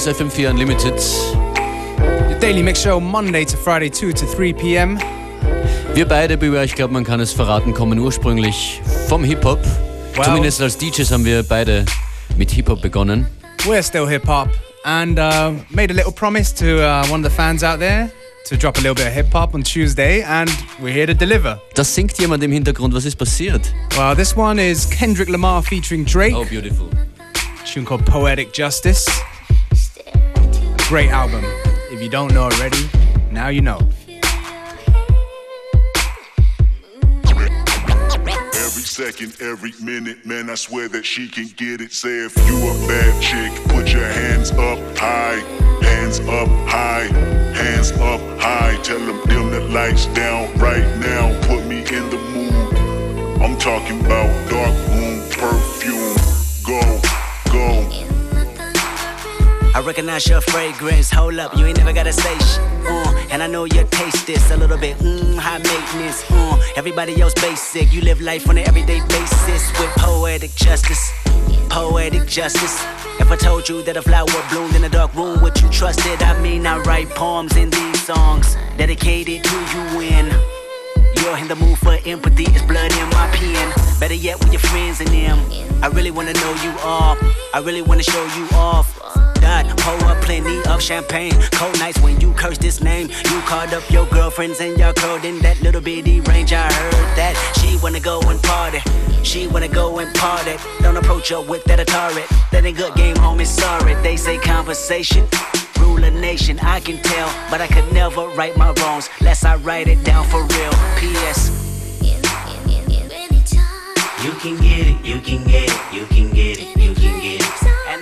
Ist FM4 Unlimited. The Daily Mix Show, Monday to Friday, 2 to 3 p.m. Wir beide, Beware, ich glaube, man kann es verraten, kommen ursprünglich vom Hip-Hop. Wow. Zumindest als DJs haben wir beide mit Hip-Hop begonnen. We're still hip hop and uh, made a little promise to uh, one of the fans out there to drop a little bit of hip hop on Tuesday, and we're here to deliver. Das singt jemand im Hintergrund. Was ist passiert? Well, this one is Kendrick Lamar featuring Drake, Oh, beautiful. a tune called Poetic Justice. Great album. If you don't know already, now you know. Every second, every minute, man, I swear that she can get it. Say if you a bad chick, put your hands up high, hands up high, hands up high. Tell them dim the lights down right now. Put me in the mood. I'm talking about dark room perfume. Go, go. I recognize your fragrance. Hold up, you ain't never gotta say shit. Uh, and I know your taste is a little bit mm, high maintenance. Uh, everybody else basic. You live life on an everyday basis with poetic justice. Poetic justice. If I told you that a flower bloomed in a dark room, would you trust it? I mean, I write poems in these songs dedicated to you when you're in the mood for empathy. It's blood in my pen. Better yet, with your friends and them. I really wanna know you all. I really wanna show you off. God, pour up plenty of champagne. Cold nights when you curse this name. You called up your girlfriends and y'all curled in that little bitty range. I heard that she wanna go and party. She wanna go and party. Don't approach her with that Atari. That ain't good game, homie. Sorry. They say conversation. Rule a nation, I can tell, but I could never right my wrongs. Lest I write it down for real. P.S. You can get it, you can get it, you can get it, you can get it.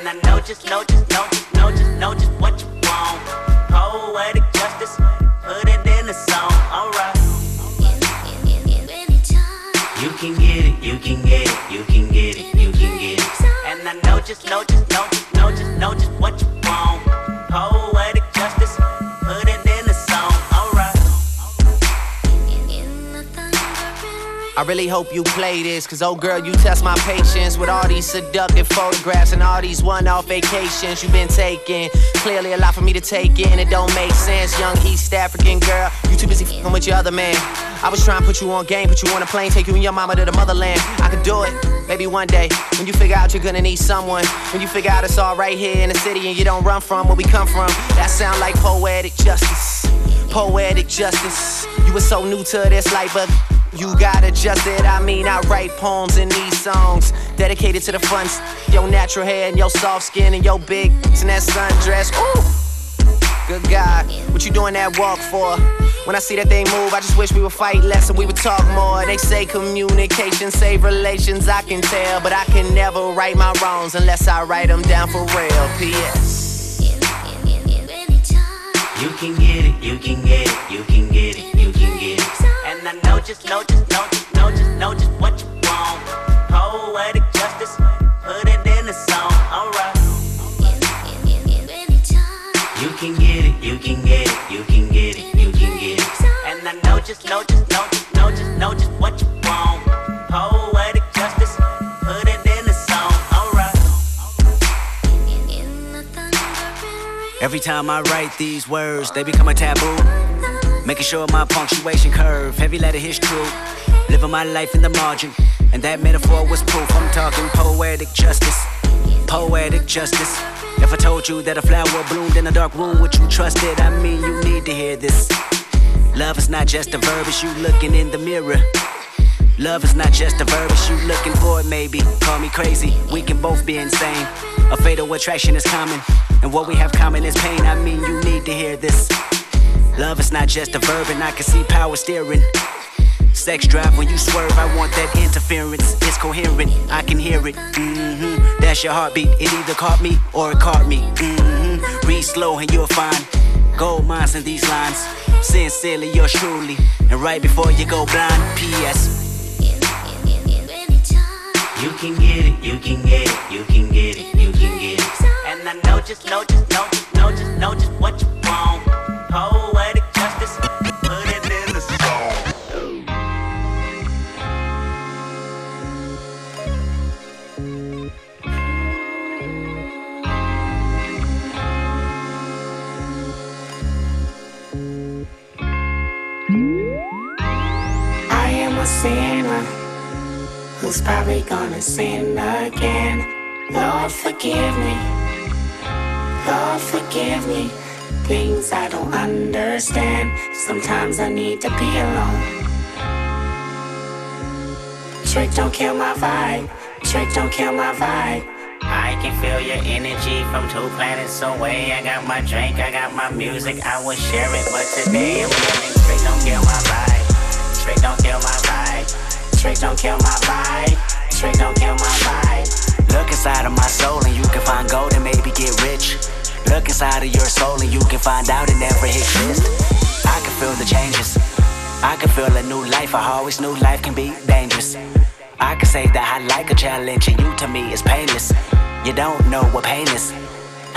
I know just, know just, know just, know just, know just what you want. Poetic justice, put it in a song, alright. You can get it, you can get it, you can get it, you can get it. And I know just, know just, I really hope you play this, cause oh girl, you test my patience with all these seductive photographs and all these one off vacations you've been taking. Clearly, a lot for me to take in, it don't make sense. Young East African girl, you too busy fing with your other man. I was trying to put you on game, put you on a plane, take you and your mama to the motherland. I could do it, maybe one day. When you figure out you're gonna need someone, when you figure out it's all right here in the city and you don't run from where we come from, that sound like poetic justice. Poetic justice. You were so new to this life, but you got adjusted. I mean, I write poems in these songs dedicated to the fun, your natural hair and your soft skin and your big and that sundress. Ooh, good God, what you doing that walk for? When I see that thing move, I just wish we would fight less and we would talk more. They say communication save relations, I can tell, but I can never right my wrongs unless I write them down for real. P.S. You can get it, you can get it, you can get it, you can get it. And I know just, know just, know just, know just, know just what you want. Poetic justice, put it in a song, alright. You can get it, you can get it, you can get it, you can get it. And I know just, know just, know just, know just, know just what you want. Every time I write these words, they become a taboo. Making sure my punctuation curve, heavy letter hits true. Living my life in the margin, and that metaphor was proof. I'm talking poetic justice, poetic justice. If I told you that a flower bloomed in a dark room, would you trust it? I mean, you need to hear this. Love is not just a verb, it's you looking in the mirror. Love is not just a verb, it's you looking for it, maybe. Call me crazy, we can both be insane. A fatal attraction is common, and what we have common is pain. I mean, you need to hear this. Love is not just a verb, and I can see power steering. Sex drive when you swerve, I want that interference. It's coherent, I can hear it. Mm-hmm. That's your heartbeat. It either caught me or it caught me. Mm-hmm. Read slow and you'll find gold mines in these lines. Sincerely, yours truly. And right before you go blind, P.S. You can get it, you can get it, you can get it, just know, just know, just know, just know just what you want. Poetic justice, put it in the song. I am a sinner who's probably gonna sin again. Lord, forgive me. Forgive me. Things I don't understand. Sometimes I need to be alone. Trick don't kill my vibe. Trick don't kill my vibe. I can feel your energy from two planets away. I got my drink, I got my music, I will share it. But today I'm feeling trick don't kill my vibe. Trick don't kill my vibe. Trick don't kill my vibe. Trick don't kill my vibe. Look inside of my soul and you can find gold and maybe get rich. Look inside of your soul and you can find out it never exists. I can feel the changes. I can feel a new life. I always knew life can be dangerous. I can say that I like a challenge and you to me is painless. You don't know what pain is.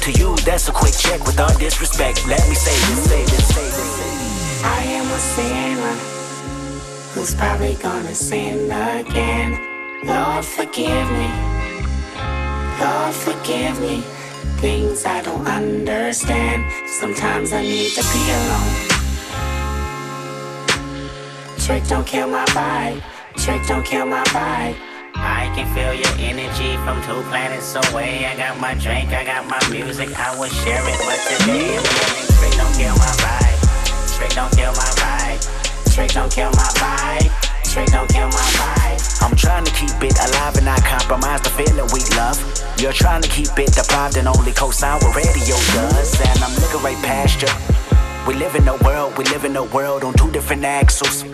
To you, that's a quick check with all disrespect. Let me say this, say this, say this. Say this. I am a sinner who's probably gonna sin again. Lord, forgive me. Lord, forgive me. Things I don't understand. Sometimes I need to be alone. Trick don't kill my vibe. Trick don't kill my vibe. I can feel your energy from two planets away. I got my drink, I got my music, I will share it. But today I'm feeling trick don't kill my vibe. Trick don't kill my vibe. Trick don't kill my vibe. Trick don't kill my vibe. I'm trying to keep it alive and not compromise the feeling we love. You're trying to keep it deprived and only co-sign what radio does. And I'm looking right past you. We live in a world, we live in a world on two different axles.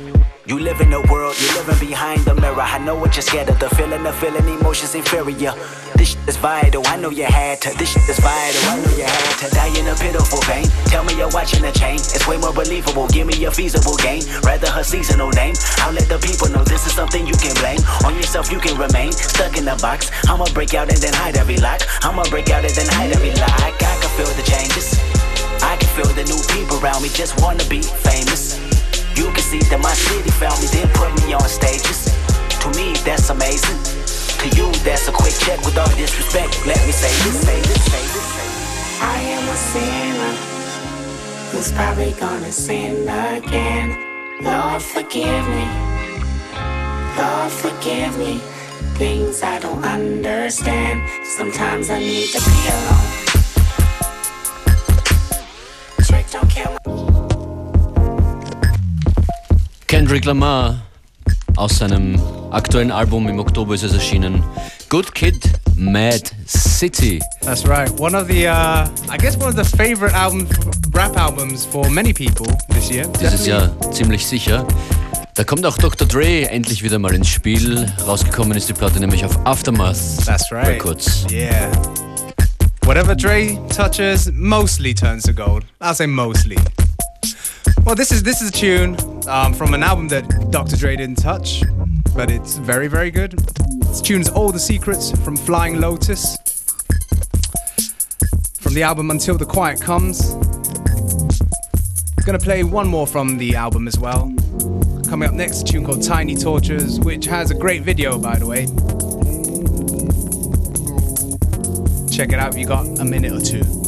You live in a world, you're living behind the mirror. I know what you're scared of, the feeling, the feeling, emotions inferior. This shit is vital, I know you had to. This shit is vital, I know you had to die in a pitiful pain. Tell me you're watching the chain, it's way more believable. Give me a feasible game, rather her seasonal name. I'll let the people know this is something you can blame. On yourself, you can remain stuck in the box. I'ma break out and then hide every lock. I'ma break out and then hide every lock. I can feel the changes. I can feel the new people around me just wanna be famous. You can see that my city found me, then put me on stages. To me, that's amazing. To you, that's a quick check with all disrespect. Let me say this, say this, say this. Say this. I am a sinner who's probably gonna sin again. Lord, forgive me. Lord, forgive me. Things I don't understand. Sometimes I need to be alone. Kendrick Lamar aus seinem aktuellen Album im Oktober ist es erschienen. Good Kid, Mad City. That's right. One of the, uh, I guess, one of the favorite album, rap albums for many people this year. Dieses Jahr ziemlich sicher. Da kommt auch Dr. Dre endlich wieder mal ins Spiel. Rausgekommen ist die Platte nämlich auf Aftermath That's right. Records. Yeah. Whatever Dre touches mostly turns to gold. I'll say mostly. Well, this is this is a tune um, from an album that Dr. Dre didn't touch, but it's very very good. This tune's All the Secrets from Flying Lotus. From the album Until the Quiet Comes. Gonna play one more from the album as well. Coming up next, a tune called Tiny Tortures, which has a great video, by the way. Check it out if you got a minute or two.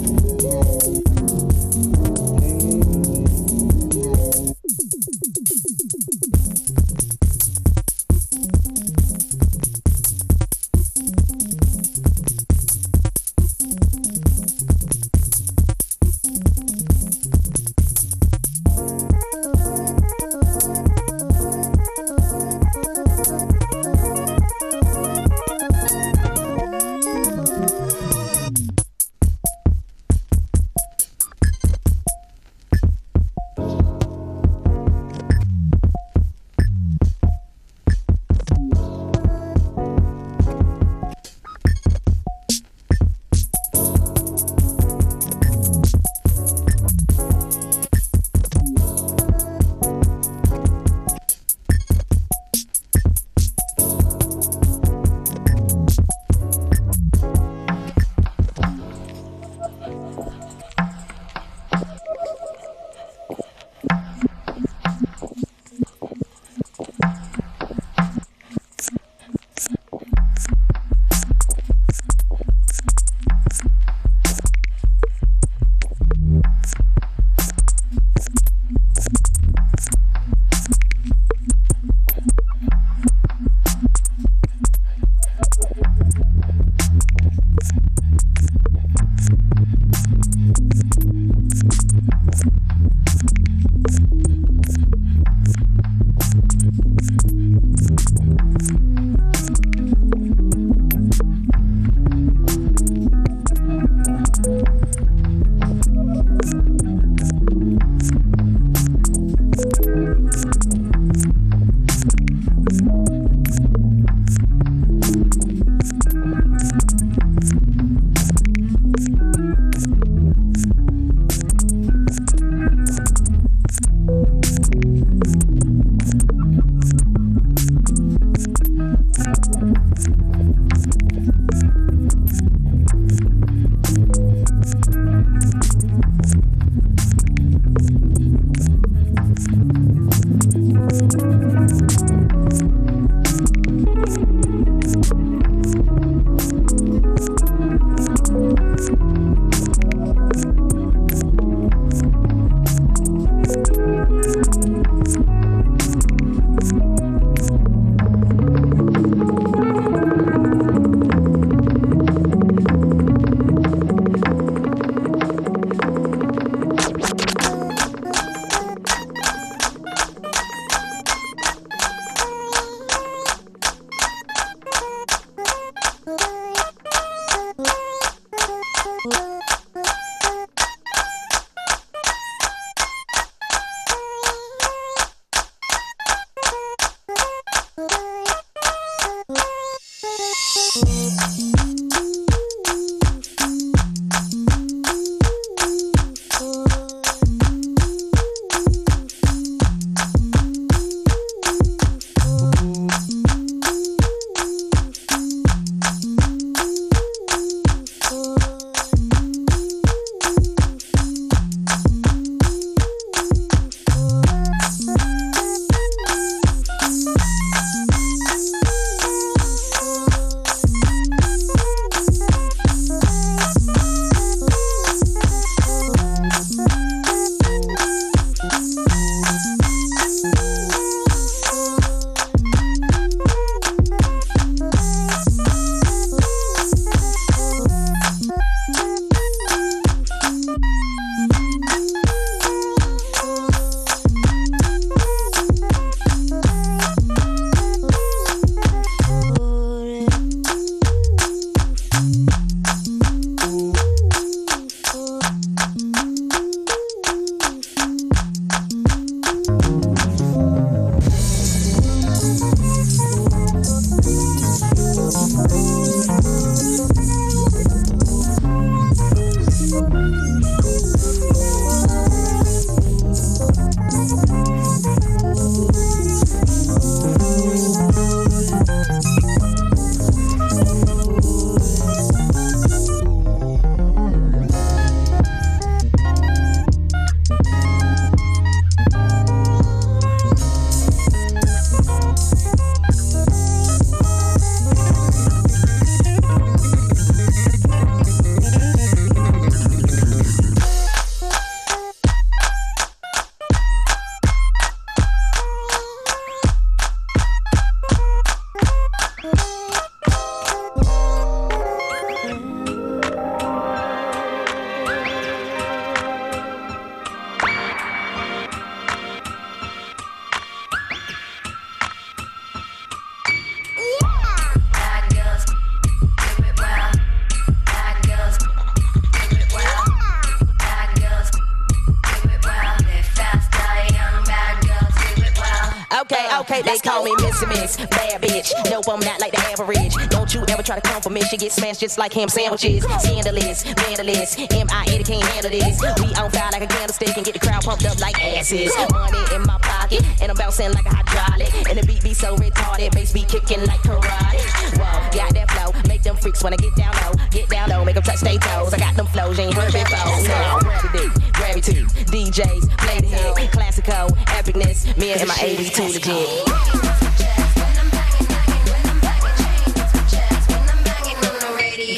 Miss, bad bitch. Nope, I'm not like the average. Don't you ever try to come for me. She get smashed just like ham sandwiches. Scandalous, vandalous. M.I.A. can't handle this. We on fire like a candlestick and get the crowd pumped up like asses. Money in my pocket, and I'm bouncing like a hydraulic. And the beat be so retarded, bass be kicking like karate. Whoa, got that flow, make them freaks wanna get down low, get down low, make them touch their toes. I got them flows, you ain't heard before. No, gravity, gravity, DJs, play the hit, classical, epicness, me and my 80s too legit.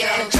Why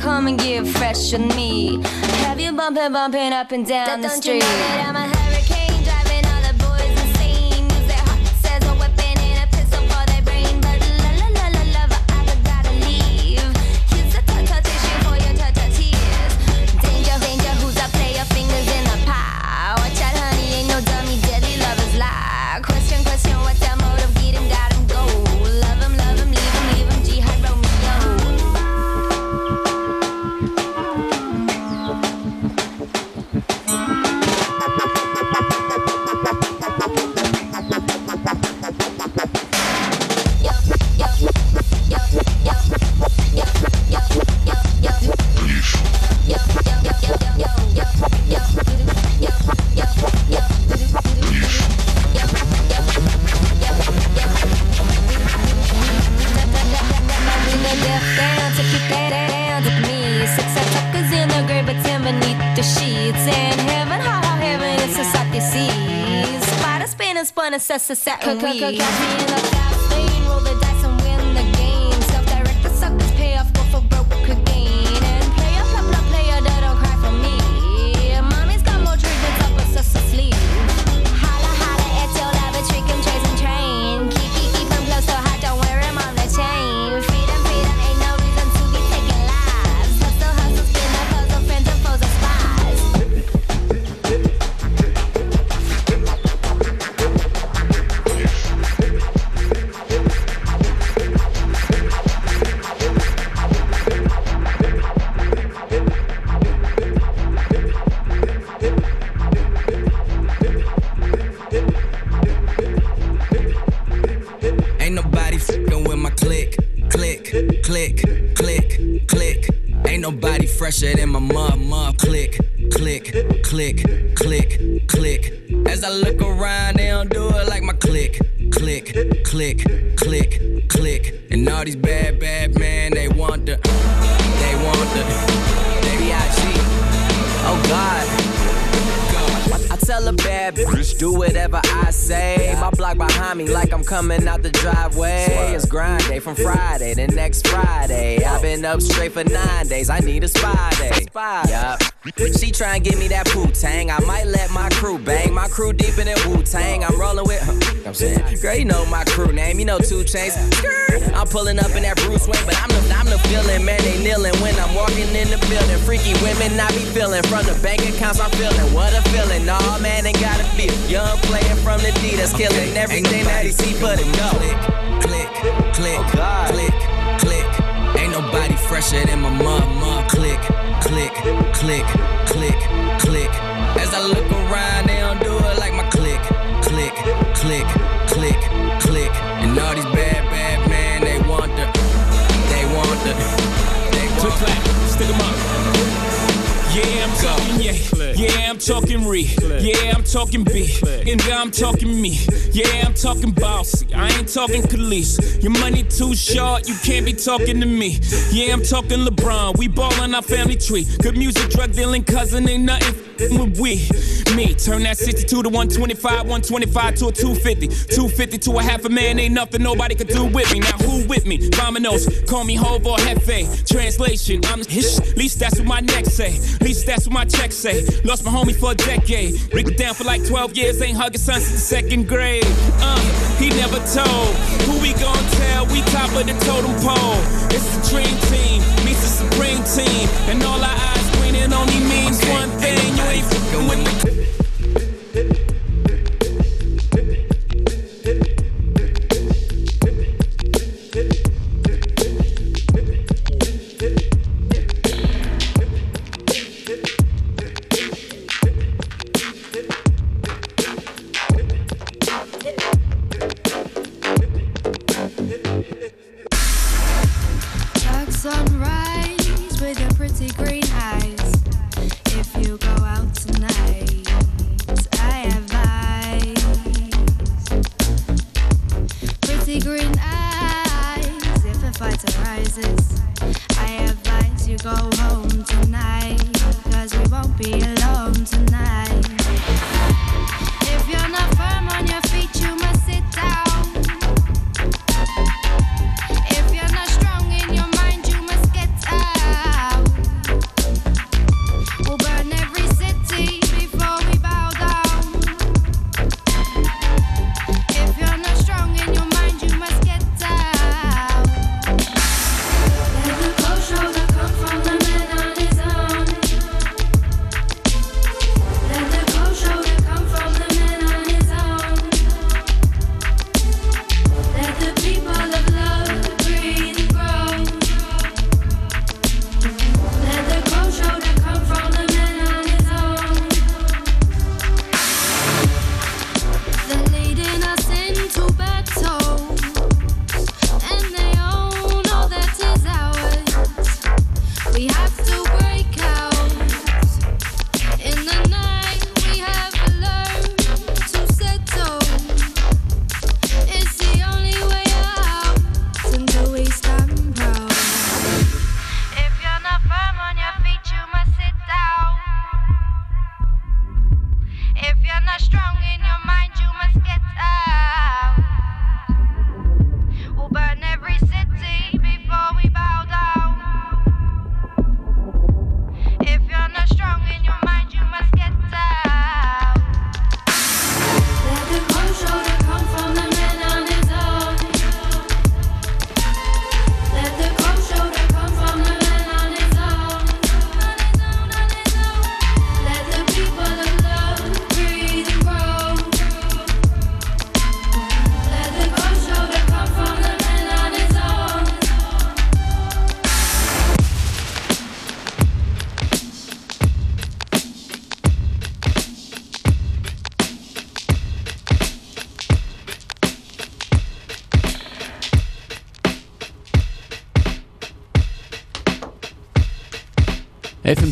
come and get fresh with me, have you bumping, bumping up and down the Don't you street? A sus set fresher than my mom, bad bitch, do whatever I say. My block behind me, like I'm coming out the driveway. It's grind day from Friday to next Friday. I've been up straight for nine days. I need a spy day. Yup. She try and give me that poo tang. I might let my crew bang. My crew deep in it Wu Tang. I'm rolling with. You know I'm saying, girl, you know my crew name. You know two chains. I'm pulling up in that Bruce Wayne, but I'm the I'm the feeling, man. They kneeling when I'm walking in the building. Freaky women I be feeling from the bank accounts. I'm feeling what a feeling. Nah, man, ain't gotta feel. Young player from the D that's killing everything that he see for the go. Click, click, click, oh, click, click. Ain't nobody fresher than my mom. Click, click, click, click, click. As I look around, they don't do it like my click, click, click, click, click. And all these bad, bad men, they want the, they want the, they want the. Click clap, stick 'em up. Yeah, I'm talking, yeah. Yeah, I'm talking re. Yeah, I'm talking B. And I'm talking me. Yeah, I'm talking bossy. I ain't talking Khalees. Your money too short, you can't be talking to me. Yeah, I'm talking LeBron. We ballin' our family tree. Good music, drug dealing cousin ain't nothing with we. Me, turn that 62 to 125, 125 to a 250. 250 to a half a man, ain't nothing nobody could do with me. Now who with me? Vominos, call me Hov or Jefe. Translation, I'm hish. Least that's what my neck say. Least that's what my check say. Lost my homie for a decade. It down for like 12 years, ain't hugging son since the second grade. Uh, he never told. Who we gon' tell? We top of the totem pole.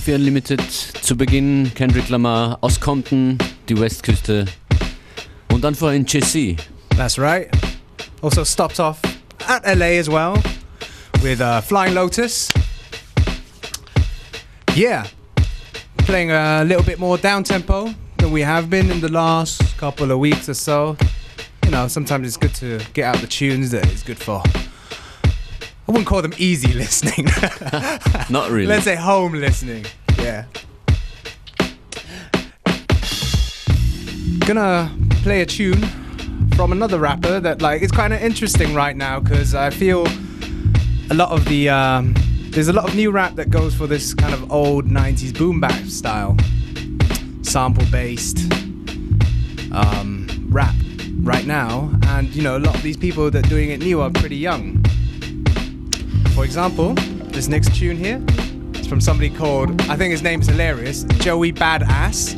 FM4 Unlimited. Zu Beginn Kendrick Lamar aus Compton, die Westküste. Und dann vorhin Jesse. That's right. Also stopped off at LA as well with uh, Flying Lotus. Yeah, playing a little bit more down tempo than we have been in the last couple of weeks or so. You know, sometimes it's good to get out the tunes that it's good for I wouldn't call them easy listening. Not really. Let's say home listening. Yeah. Gonna play a tune from another rapper that like it's kind of interesting right now because I feel a lot of the um, there's a lot of new rap that goes for this kind of old 90s boom bap style, sample based um, rap right now, and you know a lot of these people that are doing it new are pretty young. For example, this next tune here from somebody called, I think his name's hilarious, Joey Badass,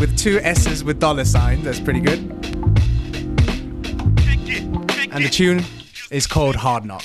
with two S's with dollar signs. That's pretty good. And the tune is called Hard Knock.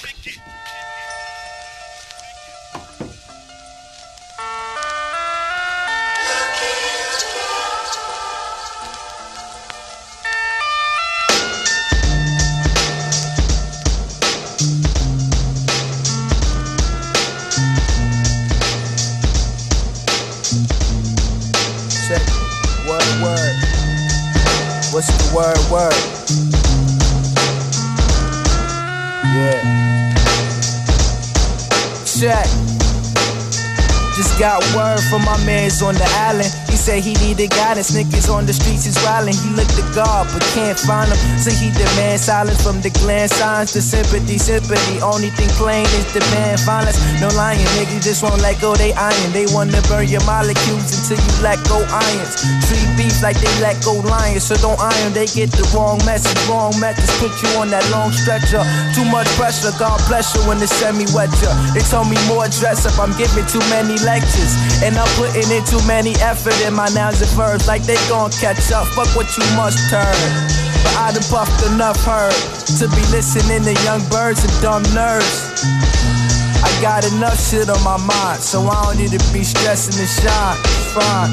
Word from my mans on the island say he needed guidance. Niggas on the streets is wildin'. He looked to God, but can't find him. So he demand silence from the gland signs to sympathy, sympathy. Only thing plain is demand violence. No lying, niggas just won't let go they iron. They wanna burn your molecules until you let go irons. Treat beef like they let go lions. So don't iron, they get the wrong message. Wrong methods put you on that long stretcher. Too much pressure, God bless you when the semi wet you. They told me more dress up, I'm giving too many lectures. And I'm putting in too many effort my nouns and verbs like they gon' catch up. Fuck what you must turn. But I done buffed enough hurt to be listening to young birds and dumb nerves. I got enough shit on my mind, so I don't need to be stressing and shine. Fine.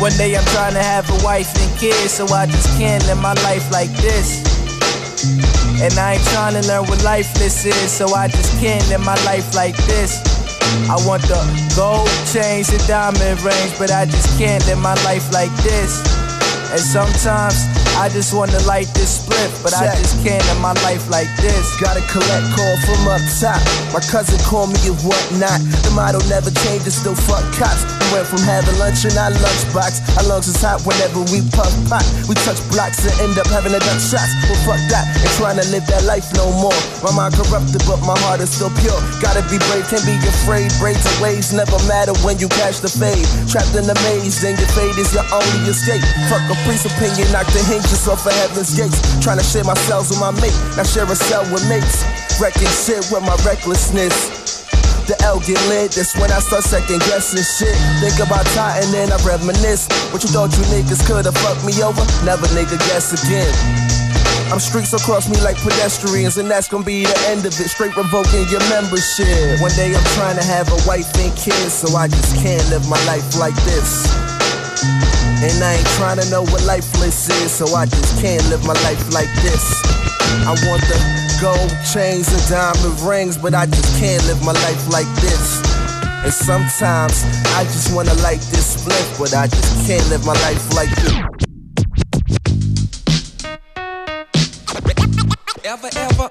One day I'm trying to have a wife and kids, so I just can't live my life like this. And I ain't trying to learn what lifeless is, so I just can't live my life like this. I want the gold chains and diamond rings, but I just can't live my life like this. And sometimes I just wanna light this split, but Check. I just can't in my life like this. Gotta collect call from up top. My cousin called me and whatnot. The motto never changes, still fuck cops. We went from having lunch in our lunchbox. Our lungs is hot whenever we puff pot. We touch blocks and end up having a duck shots. Well, fuck that, ain't trying to live that life no more. My mind corrupted, but my heart is still pure. Gotta be brave, can't be afraid. Braids and waves never matter when you catch the fade. Trapped in the maze, then your fade is your only escape. Fuck a priest opinion, knock the hinge just off of heaven's gates. Trying to share my cells with my mate, now share a cell with mates. Wrecking shit with my recklessness. The L get lit, that's when I start second guessing shit. Think about Titan and I reminisce. What you thought you niggas could've fucked me over? Never nigga guess again. I'm streets across me like pedestrians, and that's gonna be the end of it. Straight revoking your membership. One day I'm trying to have a wife and kids, so I just can't live my life like this. And I ain't trying to know what lifeless is, so I just can't live my life like this. I want the gold chains and diamond rings, but I just can't live my life like this. And sometimes I just wanna light this split, but I just can't live my life like this. Ever, ever,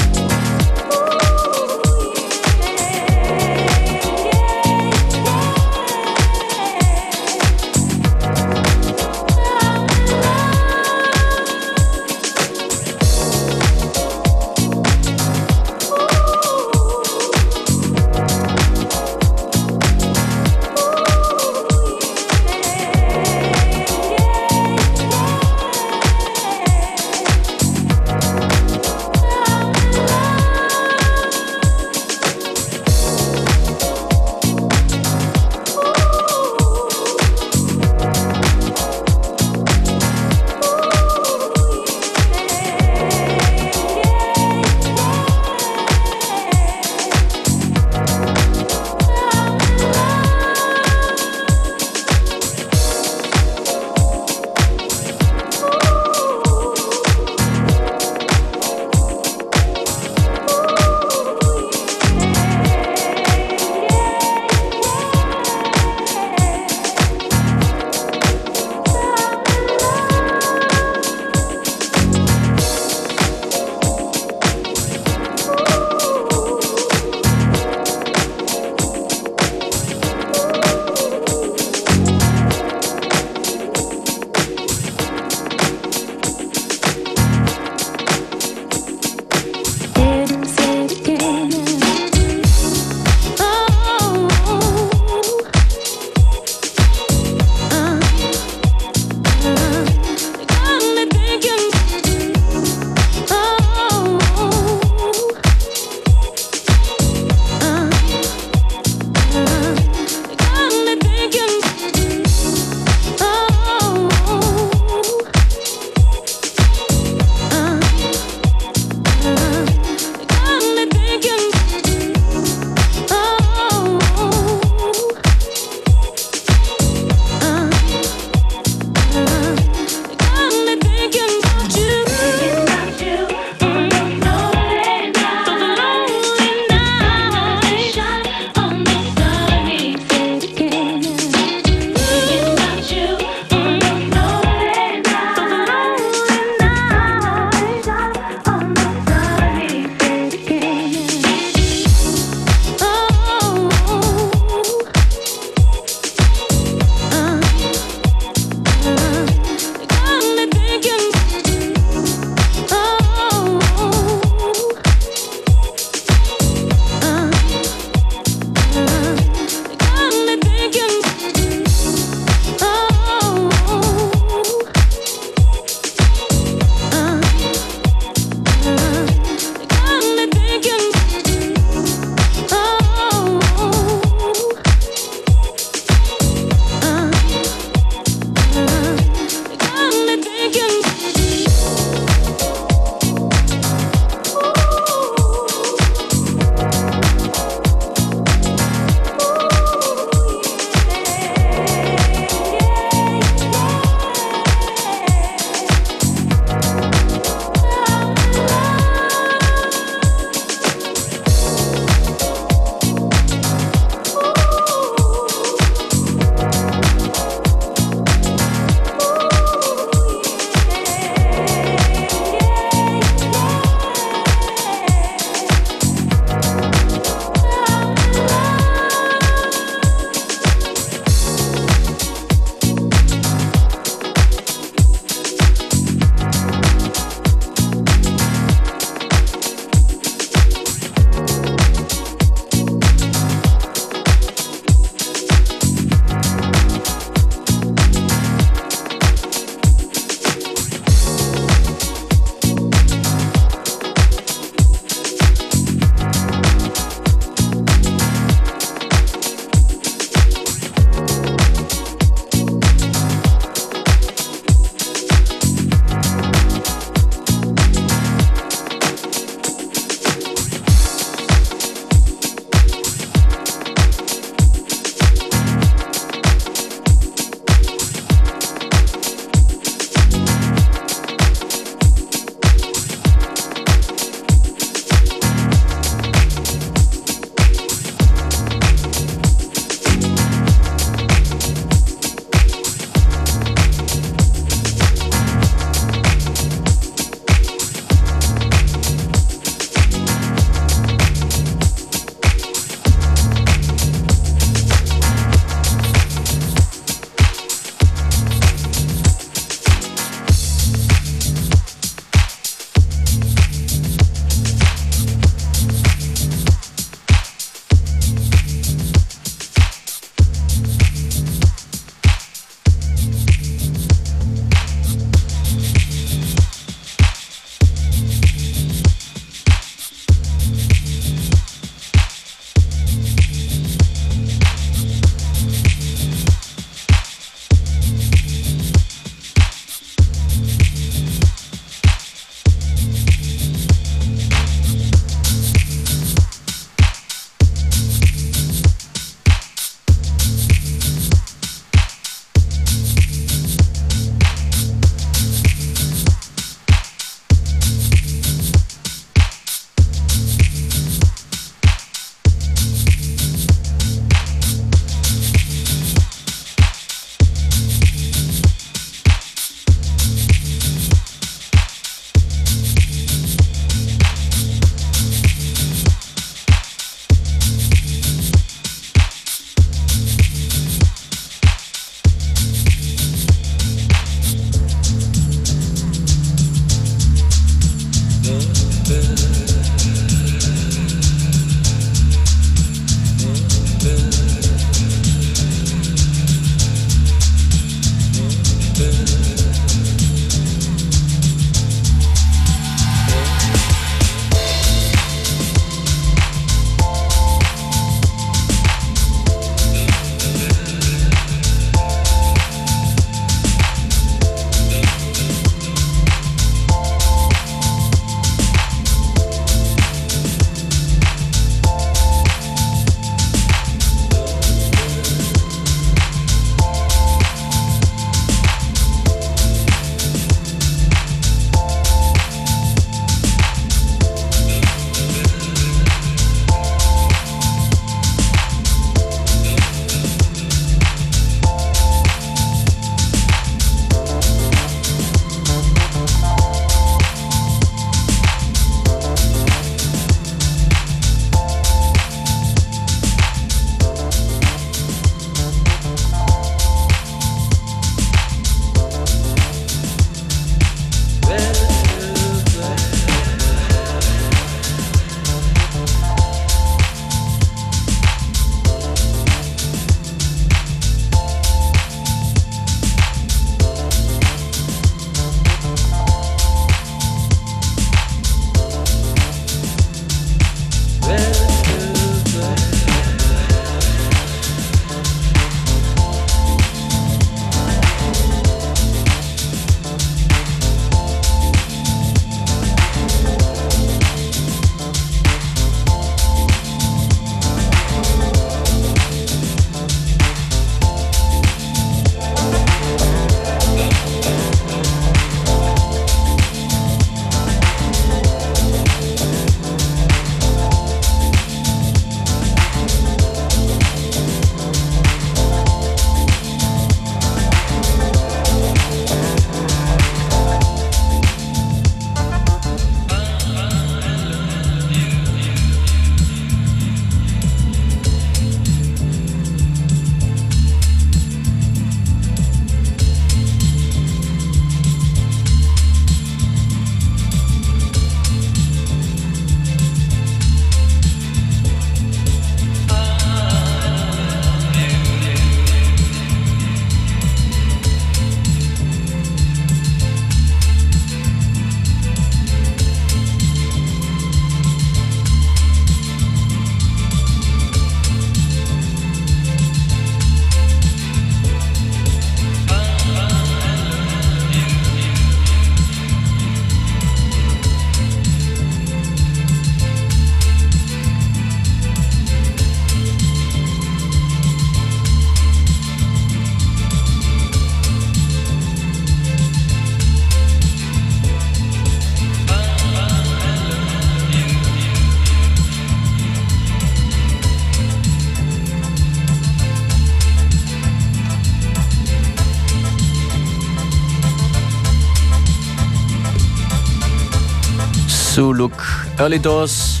Early Doors,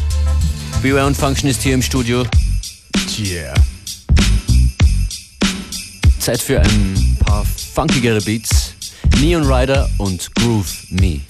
Beware und Functionist hier im Studio. Yeah. Zeit für ein paar funkigere Beats. Neon Rider und Groove Me.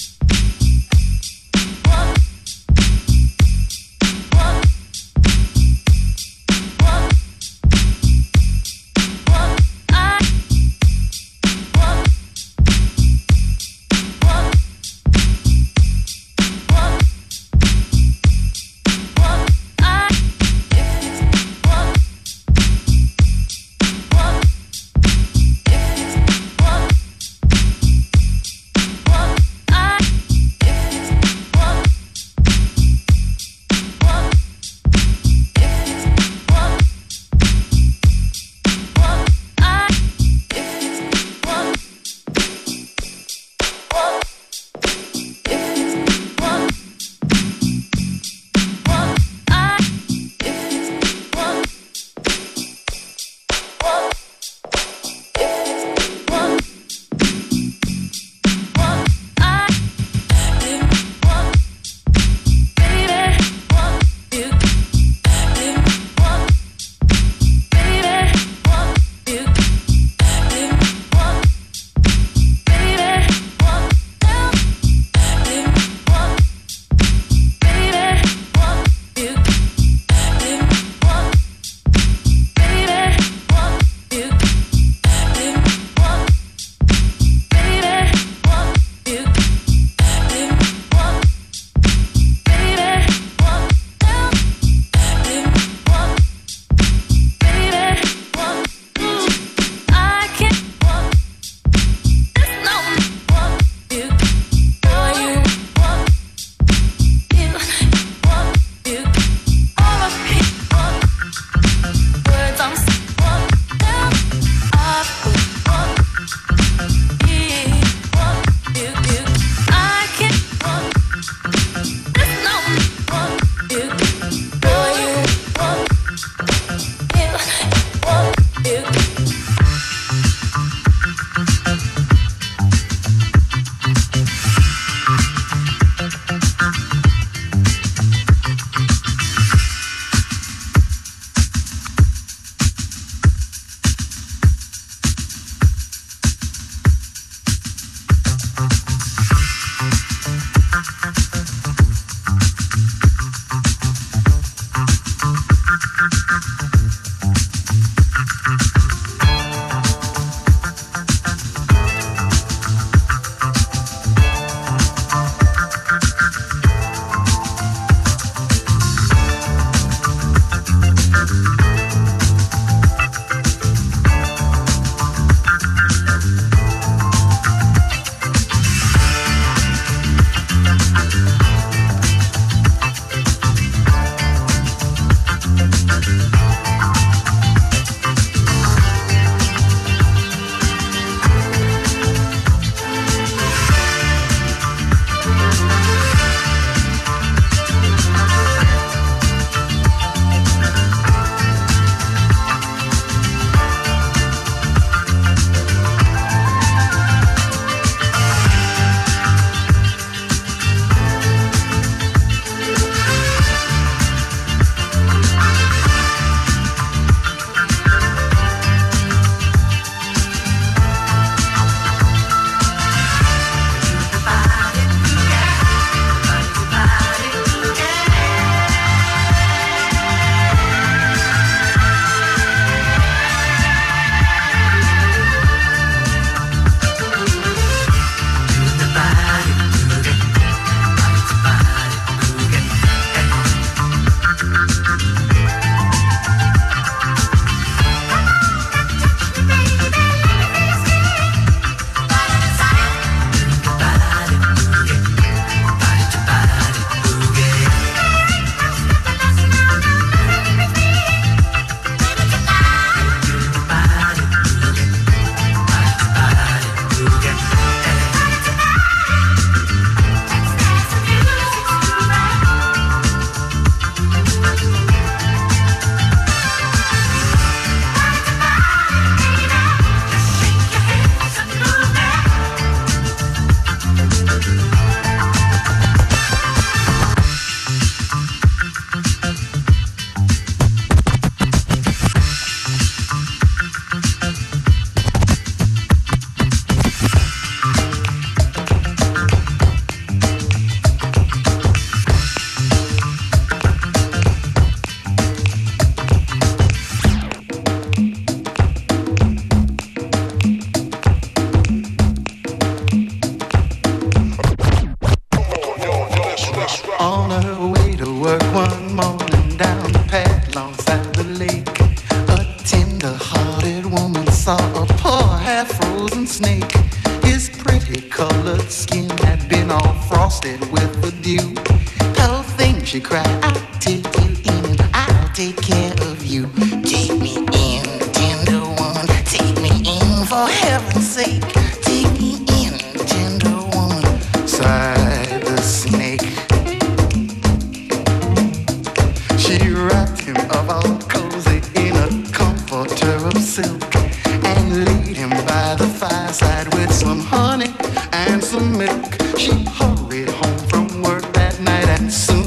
Soon